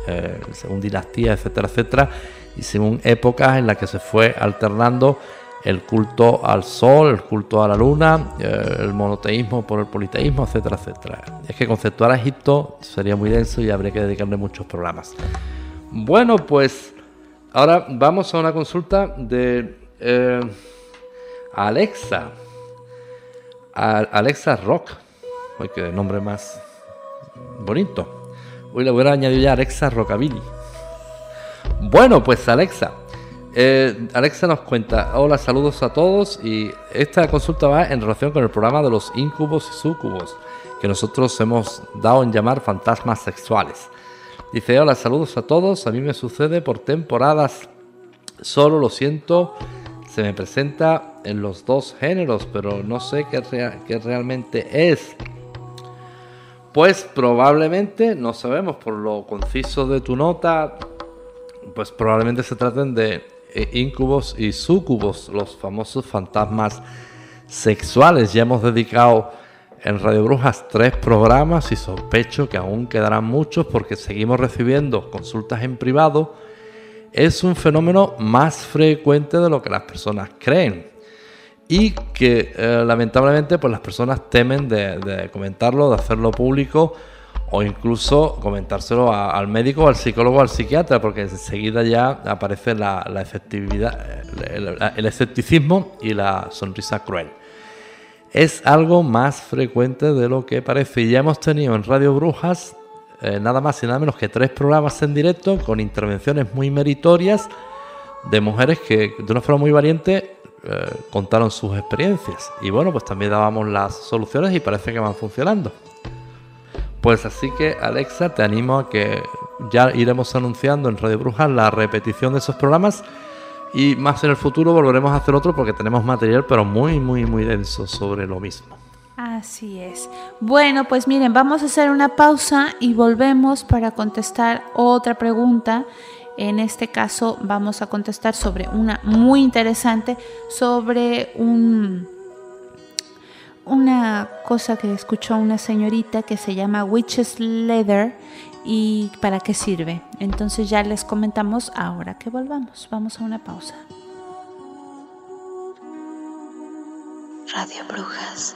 eh, según dinastías, etcétera, etcétera, y según épocas en las que se fue alternando el culto al sol, el culto a la luna, eh, el monoteísmo por el politeísmo, etcétera, etcétera. Es que conceptuar a Egipto sería muy denso y habría que dedicarle muchos programas. Bueno, pues Ahora vamos a una consulta de eh, Alexa. Alexa Rock. Uy, qué nombre más bonito. Hoy le voy a añadir ya Alexa Rockabilly. Bueno, pues Alexa. Eh, Alexa nos cuenta, hola, saludos a todos y esta consulta va en relación con el programa de los incubos y sucubos que nosotros hemos dado en llamar fantasmas sexuales. Dice, hola, saludos a todos. A mí me sucede por temporadas. Solo lo siento, se me presenta en los dos géneros, pero no sé qué, realmente es. Pues probablemente, no sabemos, por lo conciso de tu nota, pues probablemente se traten de eh, incubos y sucubos, los famosos fantasmas sexuales. Ya hemos dedicado en Radio Brujas tres programas y sospecho que aún quedarán muchos porque seguimos recibiendo consultas en privado. Es un fenómeno más frecuente de lo que las personas creen y que eh, lamentablemente pues las personas temen de, de comentarlo, de hacerlo público o incluso comentárselo a- al médico, al psicólogo, al psiquiatra, porque enseguida ya aparece la, la efectividad, eh, el, el escepticismo y la sonrisa cruel. Es algo más frecuente de lo que parece. Ya hemos tenido en Radio Brujas eh, nada más y nada menos que tres programas en directo con intervenciones muy meritorias de mujeres que de una forma muy valiente eh, contaron sus experiencias. Y bueno, pues también dábamos las soluciones y parece que van funcionando. Pues así que Alexa, te animo a que ya iremos anunciando en Radio Brujas la repetición de esos programas y más en el futuro volveremos a hacer otro porque tenemos material pero muy muy muy denso sobre lo mismo. Así es. Bueno, pues miren, vamos a hacer una pausa y volvemos para contestar otra pregunta. En este caso vamos a contestar sobre una muy interesante, sobre un, una cosa que escuchó una señorita que se llama Witch's Leather y para qué sirve. Entonces ya les comentamos ahora que volvamos. Vamos a una pausa. Radio Brujas.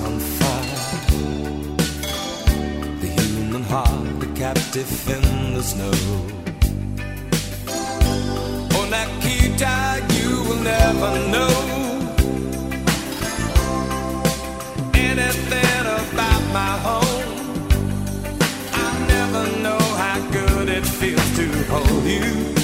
Like on fire. The human heart, a captive in the snow. Oh, Nikita, you will never know Anything about my home. I never know how good it feels to hold you.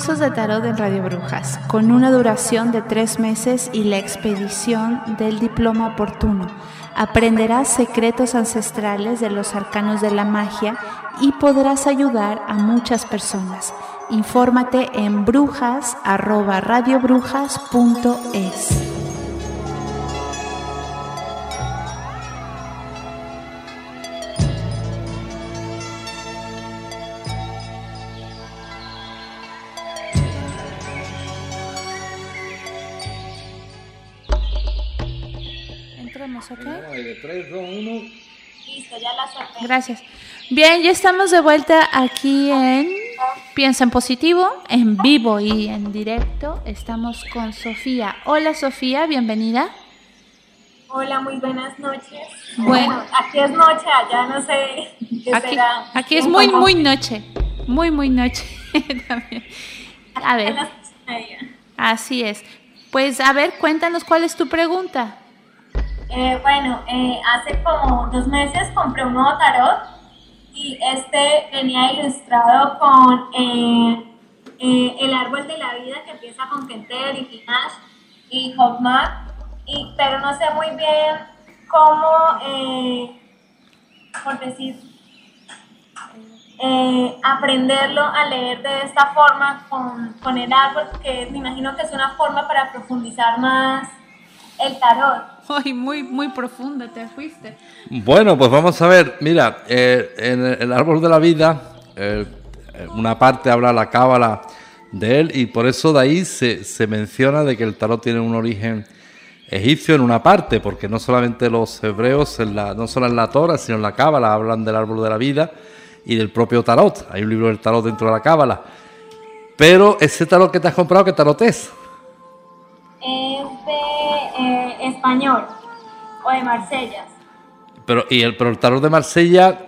Cursos de tarot en Radio Brujas, con una duración de tres meses y la expedición del diploma oportuno. Aprenderás secretos ancestrales de los arcanos de la magia y podrás ayudar a muchas personas. Infórmate en brujas@radiobrujas.es. Gracias. Bien, ya estamos de vuelta aquí en Piensa en Positivo, en vivo y en directo. Estamos con Sofía. Hola Sofía, bienvenida. Hola, muy buenas noches. Bueno. aquí es noche, allá no sé qué Aquí, será. aquí es muy, muy noche. Muy, muy noche. También. A ver, así es. Pues a ver, cuéntanos cuál es tu pregunta. Eh, bueno, eh, hace como dos meses compré un nuevo tarot y este venía ilustrado con eh, el árbol de la vida que empieza con Kenter y Hinash y Hogmar, y, pero no sé muy bien cómo, por decir, aprenderlo a leer de esta forma con, con el árbol, que me imagino que es una forma para profundizar más el tarot. Ay, muy, muy profunda te fuiste. Bueno, pues vamos a ver. Mira, eh, en el árbol de la vida, eh, una parte habla la cábala de él y por eso de ahí se, se menciona de que el tarot tiene un origen egipcio en una parte, porque no solamente los hebreos, en la, no solo en la Torah, sino en la cábala hablan del árbol de la vida y del propio tarot. Hay un libro del tarot dentro de la cábala. Pero ese tarot que te has comprado, ¿qué tarot es? Eh, español o de Marsella. Pero, y el, pero el tarot de Marsella,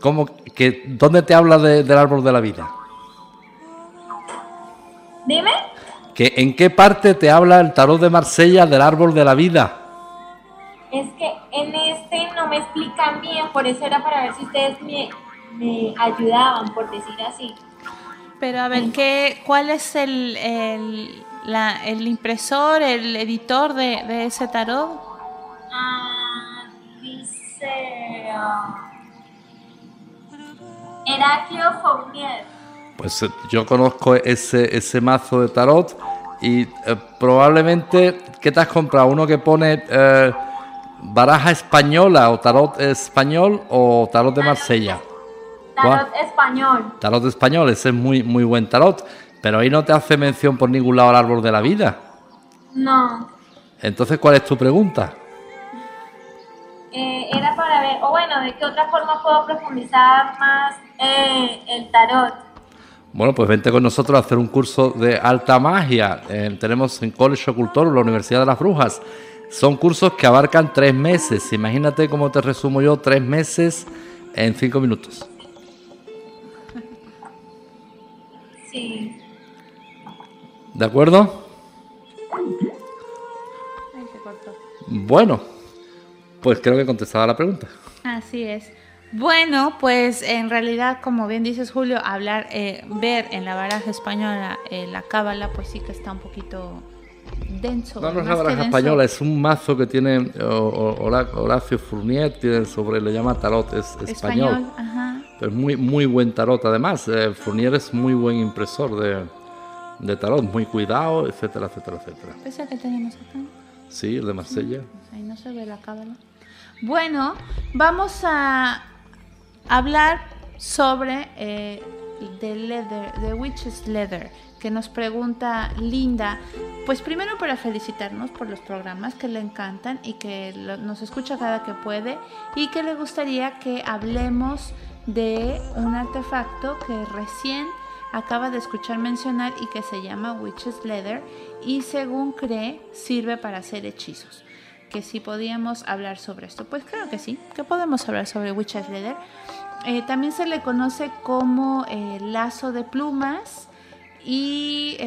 ¿cómo, que, ¿dónde te habla de- del árbol de la vida? Dime. ¿Que, ¿En qué parte te habla el tarot de Marsella del árbol de la vida? Es que en este no me explican bien, por eso era para ver si ustedes me, me ayudaban, por decir así. Pero a ver, ¿qué, ¿cuál es el, el, la- el impresor, el editor de, de ese tarot? Ah, dice ah, Heraclio Fournier. Pues eh, yo conozco ese, ese mazo de tarot y eh, probablemente, ¿qué te has comprado? ¿Uno que pone eh, baraja española o tarot español o tarot de Marsella? Tarot español. Tarot español, ese es muy, muy buen tarot, pero ahí no te hace mención por ningún lado al árbol de la vida. No. Entonces, ¿cuál es tu pregunta? Eh, era para ver, o bueno, de qué otra forma puedo profundizar más eh, el tarot. Bueno, pues vente con nosotros a hacer un curso de alta magia. Eh, tenemos en College Ocultorum, la Universidad de las Brujas. Son cursos que abarcan tres meses. Imagínate cómo te resumo yo tres meses en cinco minutos. Sí. ¿De acuerdo? Bueno, pues creo que contestaba la pregunta. Así es. Bueno, pues en realidad, como bien dices Julio, hablar, eh, ver en la baraja española eh, la cábala, pues sí que está un poquito denso. No, no es la baraja española, es un mazo que tiene Hora- Horacio Fournier, tiene sobre, le llama tarot es, español. español. Ajá. Pero es muy, muy buen tarot. Además, eh, Fournier es muy buen impresor de, de tarot, muy cuidado, etcétera, etcétera, etcétera. Ese que tenemos acá. Sí, el de Marsella. Ahí no se ve la cábala. Bueno, vamos a hablar sobre eh, The Leather, The Witch's Leather, que nos pregunta Linda. Pues primero para felicitarnos por los programas que le encantan y que lo- nos escucha cada que puede y que le gustaría que hablemos de un artefacto que recién acaba de escuchar mencionar y que se llama Witch's Leather y según cree sirve para hacer hechizos. Que si podíamos hablar sobre esto. Pues claro que sí, que podemos hablar sobre Witch's Leather. Eh, también se le conoce como eh, lazo de plumas y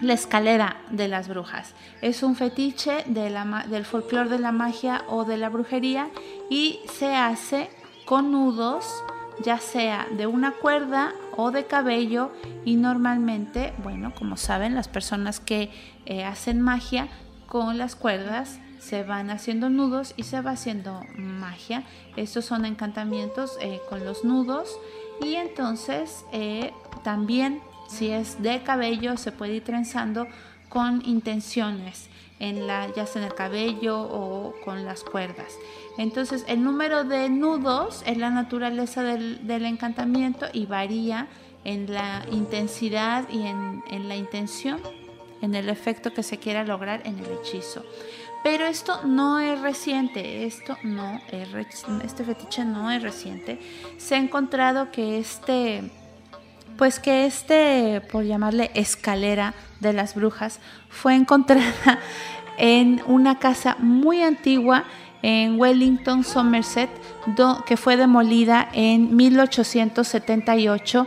la escalera de las brujas. Es un fetiche del folclore de la magia o de la brujería y se hace con nudos, ya sea de una cuerda o de cabello y normalmente, bueno, como saben, las personas que eh, hacen magia con las cuerdas se van haciendo nudos y se va haciendo magia. Estos son encantamientos eh, con los nudos y entonces eh, también si es de cabello se puede ir trenzando con intenciones en la ya sea en el cabello o con las cuerdas. Entonces el número de nudos es la naturaleza del, encantamiento y varía en la intensidad y en, en la intención, en el efecto que se quiera lograr en el hechizo. Pero esto no es reciente, esto no es este fetiche no es reciente. Se ha encontrado que este pues que este, por llamarle escalera de las brujas, fue encontrada en una casa muy antigua en Wellington, Somerset, que fue demolida en 1878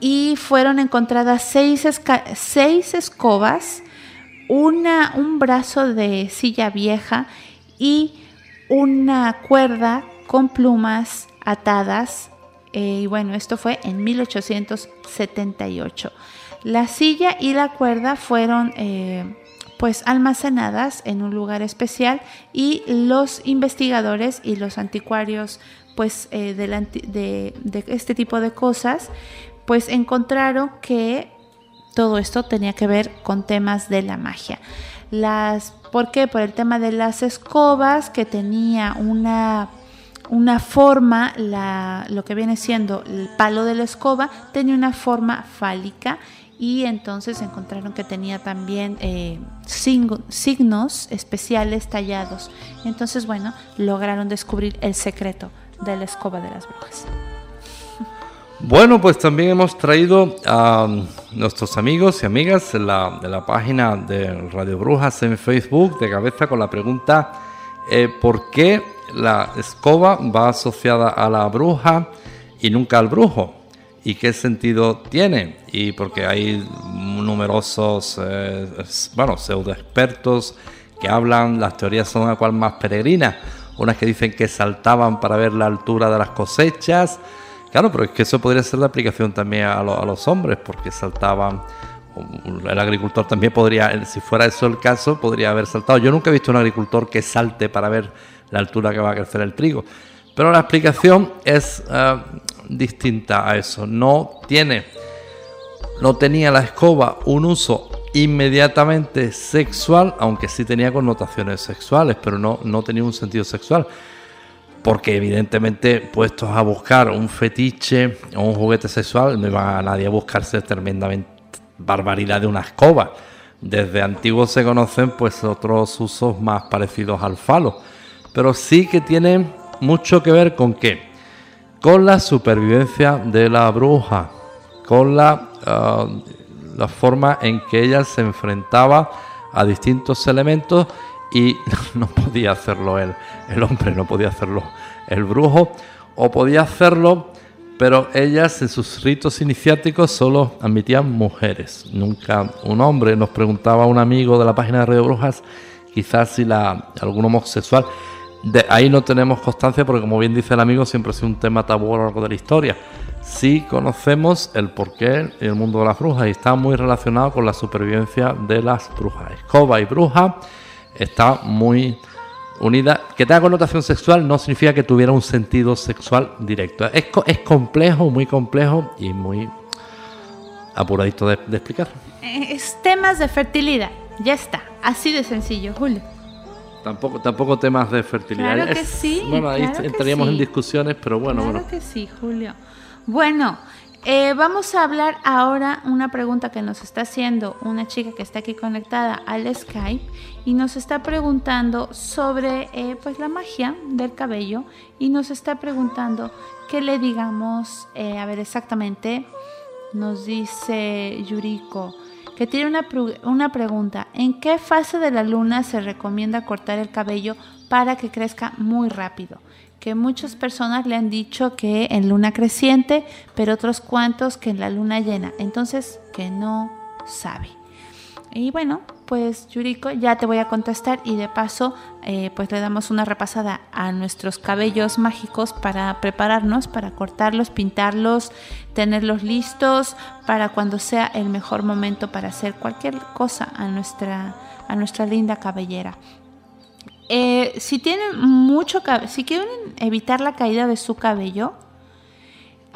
y fueron encontradas seis, seis escobas, una, un brazo de silla vieja y una cuerda con plumas atadas. Eh, y bueno, esto fue en 1878. La silla y la cuerda fueron eh, pues almacenadas en un lugar especial y los investigadores y los anticuarios pues eh, de, de este tipo de cosas pues encontraron que todo esto tenía que ver con temas de la magia. Las, ¿Por qué? Por el tema de las escobas, que tenía una, una forma, la, lo que viene siendo el palo de la escoba, tenía una forma fálica y entonces encontraron que tenía también eh, signo- signos especiales tallados. Entonces, bueno, lograron descubrir el secreto de la escoba de las brujas. Bueno, pues también hemos traído a nuestros amigos y amigas de la, de la página de Radio Brujas en Facebook de cabeza con la pregunta eh, ¿por qué la escoba va asociada a la bruja y nunca al brujo? ¿Y qué sentido tiene? Y porque hay numerosos, eh, bueno, pseudo expertos que hablan, las teorías son a cual más peregrinas, unas que dicen que saltaban para ver la altura de las cosechas, Claro, pero es que eso podría ser de aplicación también a, a los hombres, porque saltaban. El agricultor también podría, si fuera eso el caso, podría haber saltado. Yo nunca he visto un agricultor que salte para ver la altura que va a crecer el trigo. Pero la explicación es eh, distinta a eso. No tiene, no tenía la escoba un uso inmediatamente sexual, aunque sí tenía connotaciones sexuales, pero no, no tenía un sentido sexual porque evidentemente puestos a buscar un fetiche o un juguete sexual, no iba a nadie a buscarse tremendamente barbaridad de una escoba. Desde antiguo se conocen pues otros usos más parecidos al falo, pero sí que tienen mucho que ver con qué? Con la supervivencia de la bruja, con la, ah, la forma en que ella se enfrentaba a distintos elementos y no podía hacerlo él, el hombre, no podía hacerlo el brujo, o podía hacerlo, pero ellas en sus ritos iniciáticos solo admitían mujeres, nunca un hombre. Nos preguntaba un amigo de la página de Radio Brujas, quizás si la, algún homosexual, de ahí no tenemos constancia porque como bien dice el amigo, siempre ha sido un tema tabú a lo largo de la historia. sí conocemos el porqué y el mundo de las brujas y está muy relacionado con la supervivencia de las brujas. Escoba y bruja está muy unida. Que tenga connotación sexual no significa que tuviera un sentido sexual directo. Es, es complejo, muy complejo y muy apuradito de, de explicar. Eh, Es temas de fertilidad. Ya está. Así de sencillo, Julio. Tampoco, tampoco temas de fertilidad. Claro que Es- sí, Bueno, ahí claro entraríamos en discusiones, pero bueno, claro bueno. que sí, Julio. Bueno, eh, vamos a hablar ahora una pregunta que nos está haciendo una chica que está aquí conectada al Skype y nos está preguntando sobre eh, pues la magia del cabello y nos está preguntando que le digamos, eh, a ver exactamente, nos dice Yuriko que tiene una, una pregunta. ¿En qué fase de la luna se recomienda cortar el cabello para que crezca muy rápido? Que muchas personas le han dicho que en luna creciente, pero otros cuantos que en la luna llena. Entonces, que no sabe. Y bueno, pues Yuriko, ya te voy a contestar y de paso, eh, pues le damos una repasada a nuestros cabellos mágicos para prepararnos, para cortarlos, pintarlos, tenerlos listos para cuando sea el mejor momento para hacer cualquier cosa a nuestra, a nuestra linda cabellera. Eh, si tienen mucho cabello, si quieren evitar la caída de su cabello,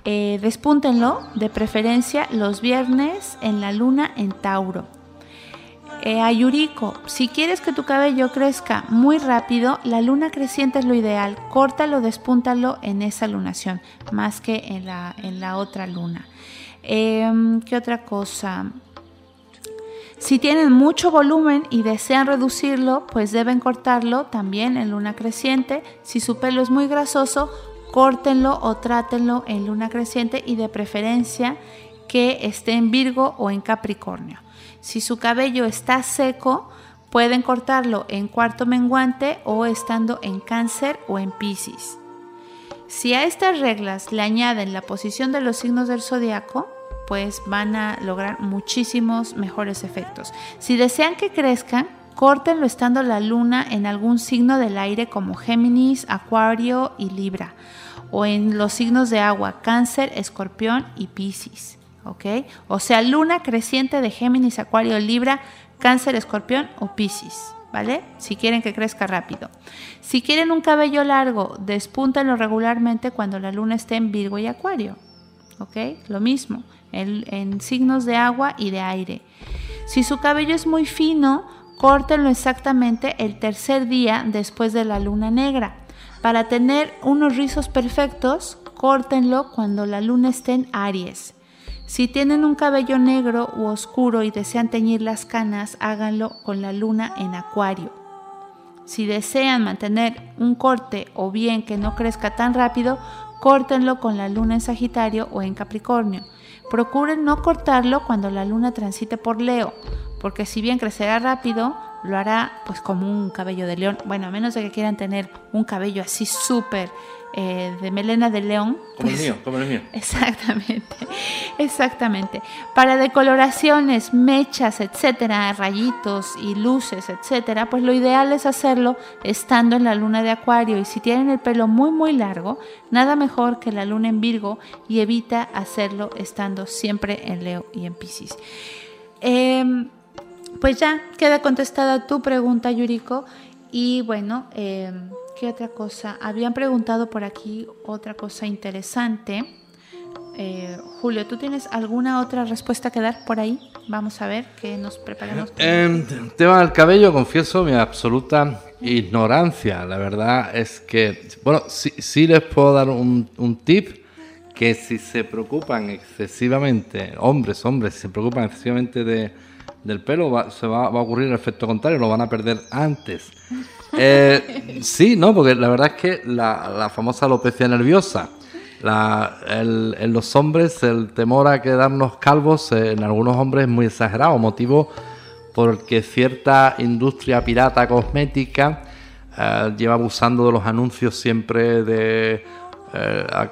eh, despúntenlo, de preferencia los viernes en la luna en Tauro. Eh, a Yuriko, si quieres que tu cabello crezca muy rápido, la luna creciente es lo ideal. Córtalo, despúntalo en esa lunación, más que en la, en la otra luna. Em, ¿Qué otra cosa? Si tienen mucho volumen y desean reducirlo, pues deben cortarlo también en luna creciente. Si su pelo es muy grasoso, córtenlo o trátenlo en luna creciente y de preferencia que esté en Virgo o en Capricornio. Si su cabello está seco, pueden cortarlo en cuarto menguante o estando en Cáncer o en Piscis. Si a estas reglas le añaden la posición de los signos del zodiaco, pues van a lograr muchísimos mejores efectos. Si desean que crezcan, córtenlo estando la luna en algún signo del aire como Géminis, Acuario y Libra, o en los signos de agua, Cáncer, Escorpión y Piscis. O sea, luna creciente de Géminis, Acuario, Libra, Cáncer, Escorpión o Piscis. ¿Vale? Si quieren que crezca rápido. Si quieren un cabello largo, despúntenlo regularmente cuando la luna esté en Virgo y Acuario. ¿Ok? Lo mismo, en, en signos de agua y de aire. Si su cabello es muy fino, córtenlo exactamente el tercer día después de la luna negra. Para tener unos rizos perfectos, córtenlo cuando la luna esté en Aries. Si tienen un cabello negro u oscuro y desean teñir las canas, háganlo con la luna en Acuario. Si desean mantener un corte o bien que no crezca tan rápido, córtenlo con la luna en Sagitario o en Capricornio. Procuren no cortarlo cuando la luna transite por Leo, porque si bien crecerá rápido, lo hará pues como un cabello de león. Bueno, a menos de que quieran tener un cabello así súper eh, de melena de león. Como el pues- mío, como el mío. Exactamente, exactamente. Para decoloraciones, mechas, etcétera, rayitos y luces, etcétera, pues lo ideal es hacerlo estando en la luna de Acuario. Y si tienen el pelo muy, muy largo, nada mejor que la luna en Virgo y evita hacerlo estando siempre en Leo y en Piscis. Em, pues ya queda contestada tu pregunta, Yuriko. Y bueno, em, ¿qué otra cosa? Habían preguntado por aquí otra cosa interesante. Eh, Julio, ¿tú tienes alguna otra respuesta que dar por ahí? Vamos a ver que nos preparamos. En tema del cabello, confieso mi absoluta ignorancia. La verdad es que, bueno, sí, sí les puedo dar un, un tip que si se preocupan excesivamente, hombres, hombres, si se preocupan excesivamente de, del pelo, va- se va, va a ocurrir el efecto contrario, lo van a perder antes. Eh, sí, no, porque la verdad es que la, famosa alopecia nerviosa, en los hombres el temor a quedarnos calvos eh, en algunos hombres es muy exagerado, motivo porque cierta industria pirata cosmética eh, lleva abusando de los anuncios siempre de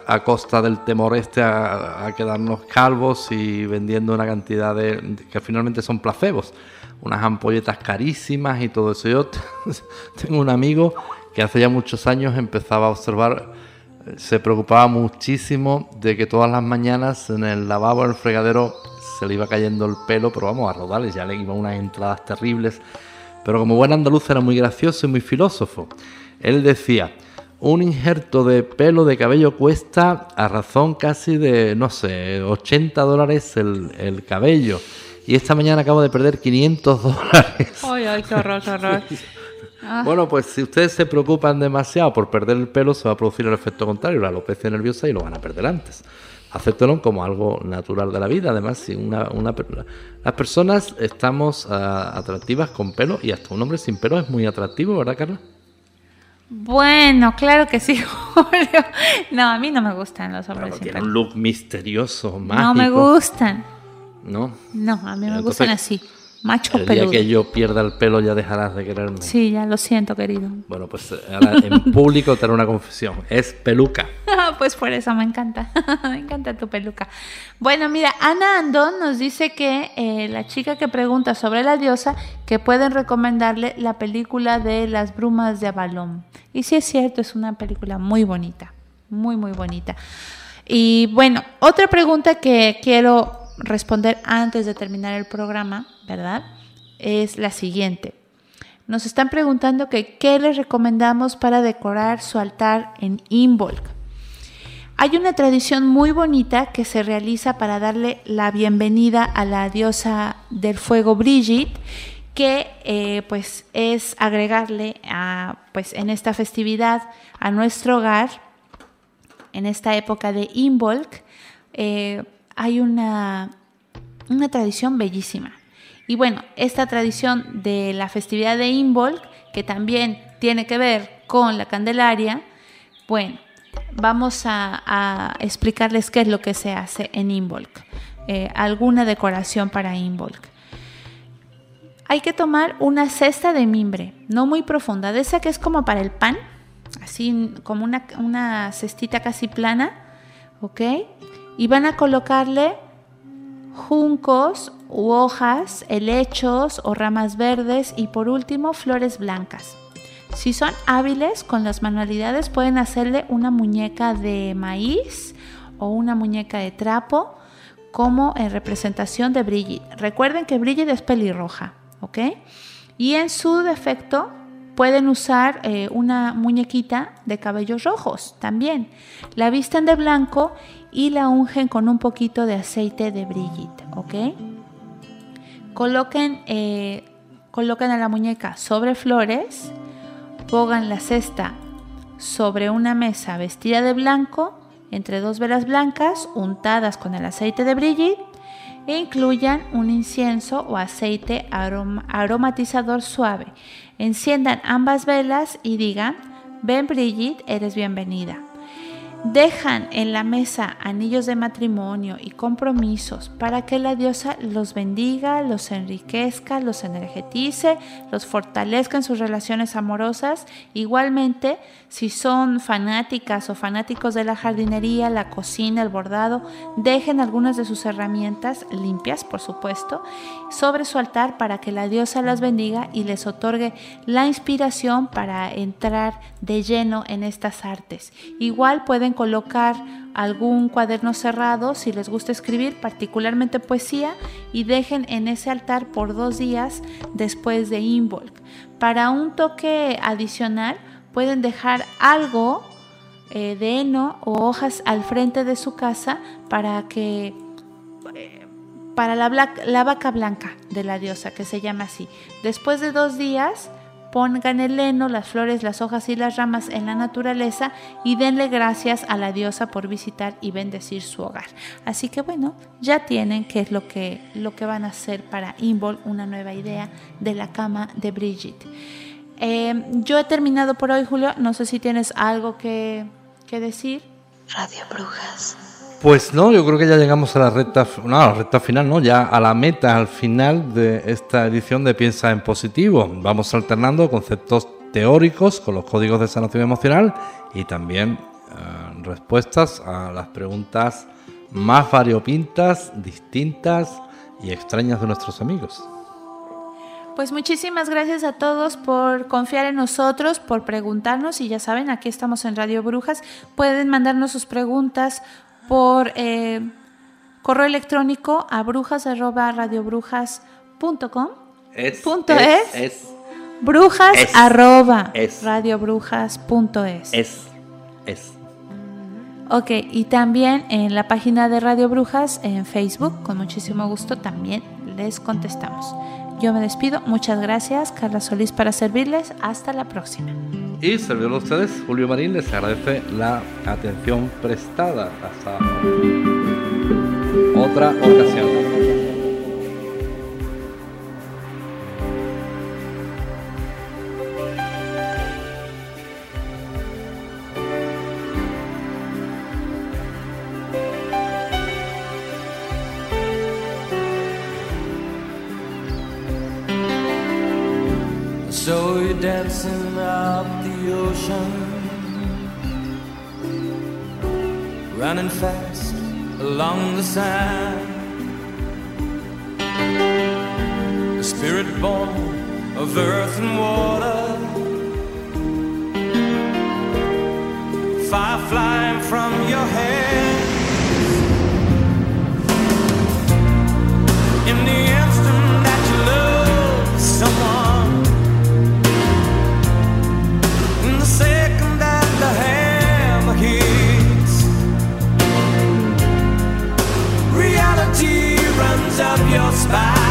a, costa del temor este a, a quedarnos calvos y vendiendo una cantidad de- que finalmente son placebos, unas ampolletas carísimas y todo eso. Yo tengo un amigo que hace ya muchos años empezaba a observar eh, se preocupaba muchísimo de que todas las mañanas en el lavabo, en el fregadero, se le iba cayendo el pelo, pero vamos, a rodales, ya le iban unas entradas terribles. Pero como buen andaluz era muy gracioso y muy filósofo, él decía, un injerto de pelo de cabello cuesta a razón casi de, no sé, 80 dólares el, el cabello. Y esta mañana acabo de perder 500 dólares. Ay, ay, qué horror, qué horror. Ah. Bueno, pues si ustedes se preocupan demasiado por perder el pelo, se va a producir el efecto contrario, la alopecia nerviosa, y lo van a perder antes. Acéptenlo como algo natural de la vida. Además, si una, una las personas estamos ah, atractivas con pelo y hasta un hombre sin pelo es muy atractivo, ¿verdad, Carla? Bueno, claro que sí, Julio. No, a mí no me gustan los hombres Claro, sin tiene pelo. un look misterioso, mágico. No me gustan. ¿No? No, a mí me Entonces, gustan así. Macho El día que yo pierda el pelo ya dejarás de quererme. Sí, ya lo siento, querido. Bueno, pues ahora en público te haré una confesión. Es peluca. pues por eso me encanta. me encanta tu peluca. Bueno, mira, Ana Andón nos dice que eh, la chica que pregunta sobre la diosa, que pueden recomendarle la película de Las Brumas de Avalón. Y sí es cierto, es una película muy bonita. Muy, muy bonita. Y bueno, otra pregunta que quiero responder antes de terminar el programa, ¿verdad? Es la siguiente. Nos están preguntando que qué les recomendamos para decorar su altar en Imbolc. Hay una tradición muy bonita que se realiza para darle la bienvenida a la diosa del fuego Brigitte, que eh, pues es agregarle a, pues en esta festividad a nuestro hogar, en esta época de Imbolc, hay una, una tradición bellísima. Y bueno, esta tradición de la festividad de Imbolc, que también tiene que ver con la Candelaria, bueno, vamos a, explicarles qué es lo que se hace en Imbolc. Eh, alguna decoración para Imbolc. Hay que tomar una cesta de mimbre, no muy profunda, de esa que es como para el pan, así como una, una cestita casi plana, ¿ok? Y van a colocarle juncos u hojas, helechos o ramas verdes y por último flores blancas. Si son hábiles con las manualidades pueden hacerle una muñeca de maíz o una muñeca de trapo como en representación de Brigitte. Recuerden que Brigitte es pelirroja, ¿ok? Y en su defecto pueden usar eh, una muñequita de cabellos rojos también. La visten de blanco y la ungen con un poquito de aceite de Brigitte, ¿ok? Eh, coloquen a la muñeca sobre flores, pongan la cesta sobre una mesa vestida de blanco, entre dos velas blancas untadas con el aceite de Brigitte e incluyan un incienso o aceite arom- aromatizador suave. Enciendan ambas velas y digan, ven Brigitte, eres bienvenida. Dejan en la mesa anillos de matrimonio y compromisos para que la diosa los bendiga, los enriquezca, los energetice, los fortalezca en sus relaciones amorosas. Igualmente, si son fanáticas o fanáticos de la jardinería, la cocina, el bordado, dejen algunas de sus herramientas limpias, por supuesto, sobre su altar para que la diosa las bendiga y les otorgue la inspiración para entrar de lleno en estas artes. Igual pueden colocar algún cuaderno cerrado si les gusta escribir, particularmente poesía, y dejen en ese altar por dos días después de Involk. Para un toque adicional, pueden dejar algo eh, de heno o hojas al frente de su casa para que para la, vaca blanca de la diosa, que se llama así. Después de dos días, pongan el heno, las flores, las hojas y las ramas en la naturaleza y denle gracias a la diosa por visitar y bendecir su hogar. Así que bueno, ya tienen qué es lo que, lo que van a hacer para Invol, una nueva idea de la cama de Brigitte. Eh, yo he terminado por hoy, Julio. No sé si tienes algo que, que decir. Radio Brujas. Pues no, yo creo que ya llegamos a la recta, no, a la recta final, no, ya a la meta, al final de esta edición de Piensa en Positivo. Vamos alternando conceptos teóricos con los códigos de sanación emocional y también eh, respuestas a las preguntas más variopintas, distintas y extrañas de nuestros amigos. Pues muchísimas gracias a todos por confiar en nosotros, por preguntarnos y ya saben, aquí estamos en Radio Brujas. Pueden mandarnos sus preguntas por eh, correo electrónico a brujas@radiobrujas.com. Es, Punto es, es. es, Brujas Es. arroba Es. radiobrujas.es. es, es. Ok, y también en la página de Radio Brujas en Facebook, con muchísimo gusto también les contestamos. Yo me despido, muchas gracias, Carla Solís para servirles, hasta la próxima. Y servidor de ustedes, Julio Marín, les agradece la atención prestada hasta otra ocasión. So you're dancing up the ocean, running fast along the sand. A spirit born of earth and water, fire flying from your hands. In the instant up your spine,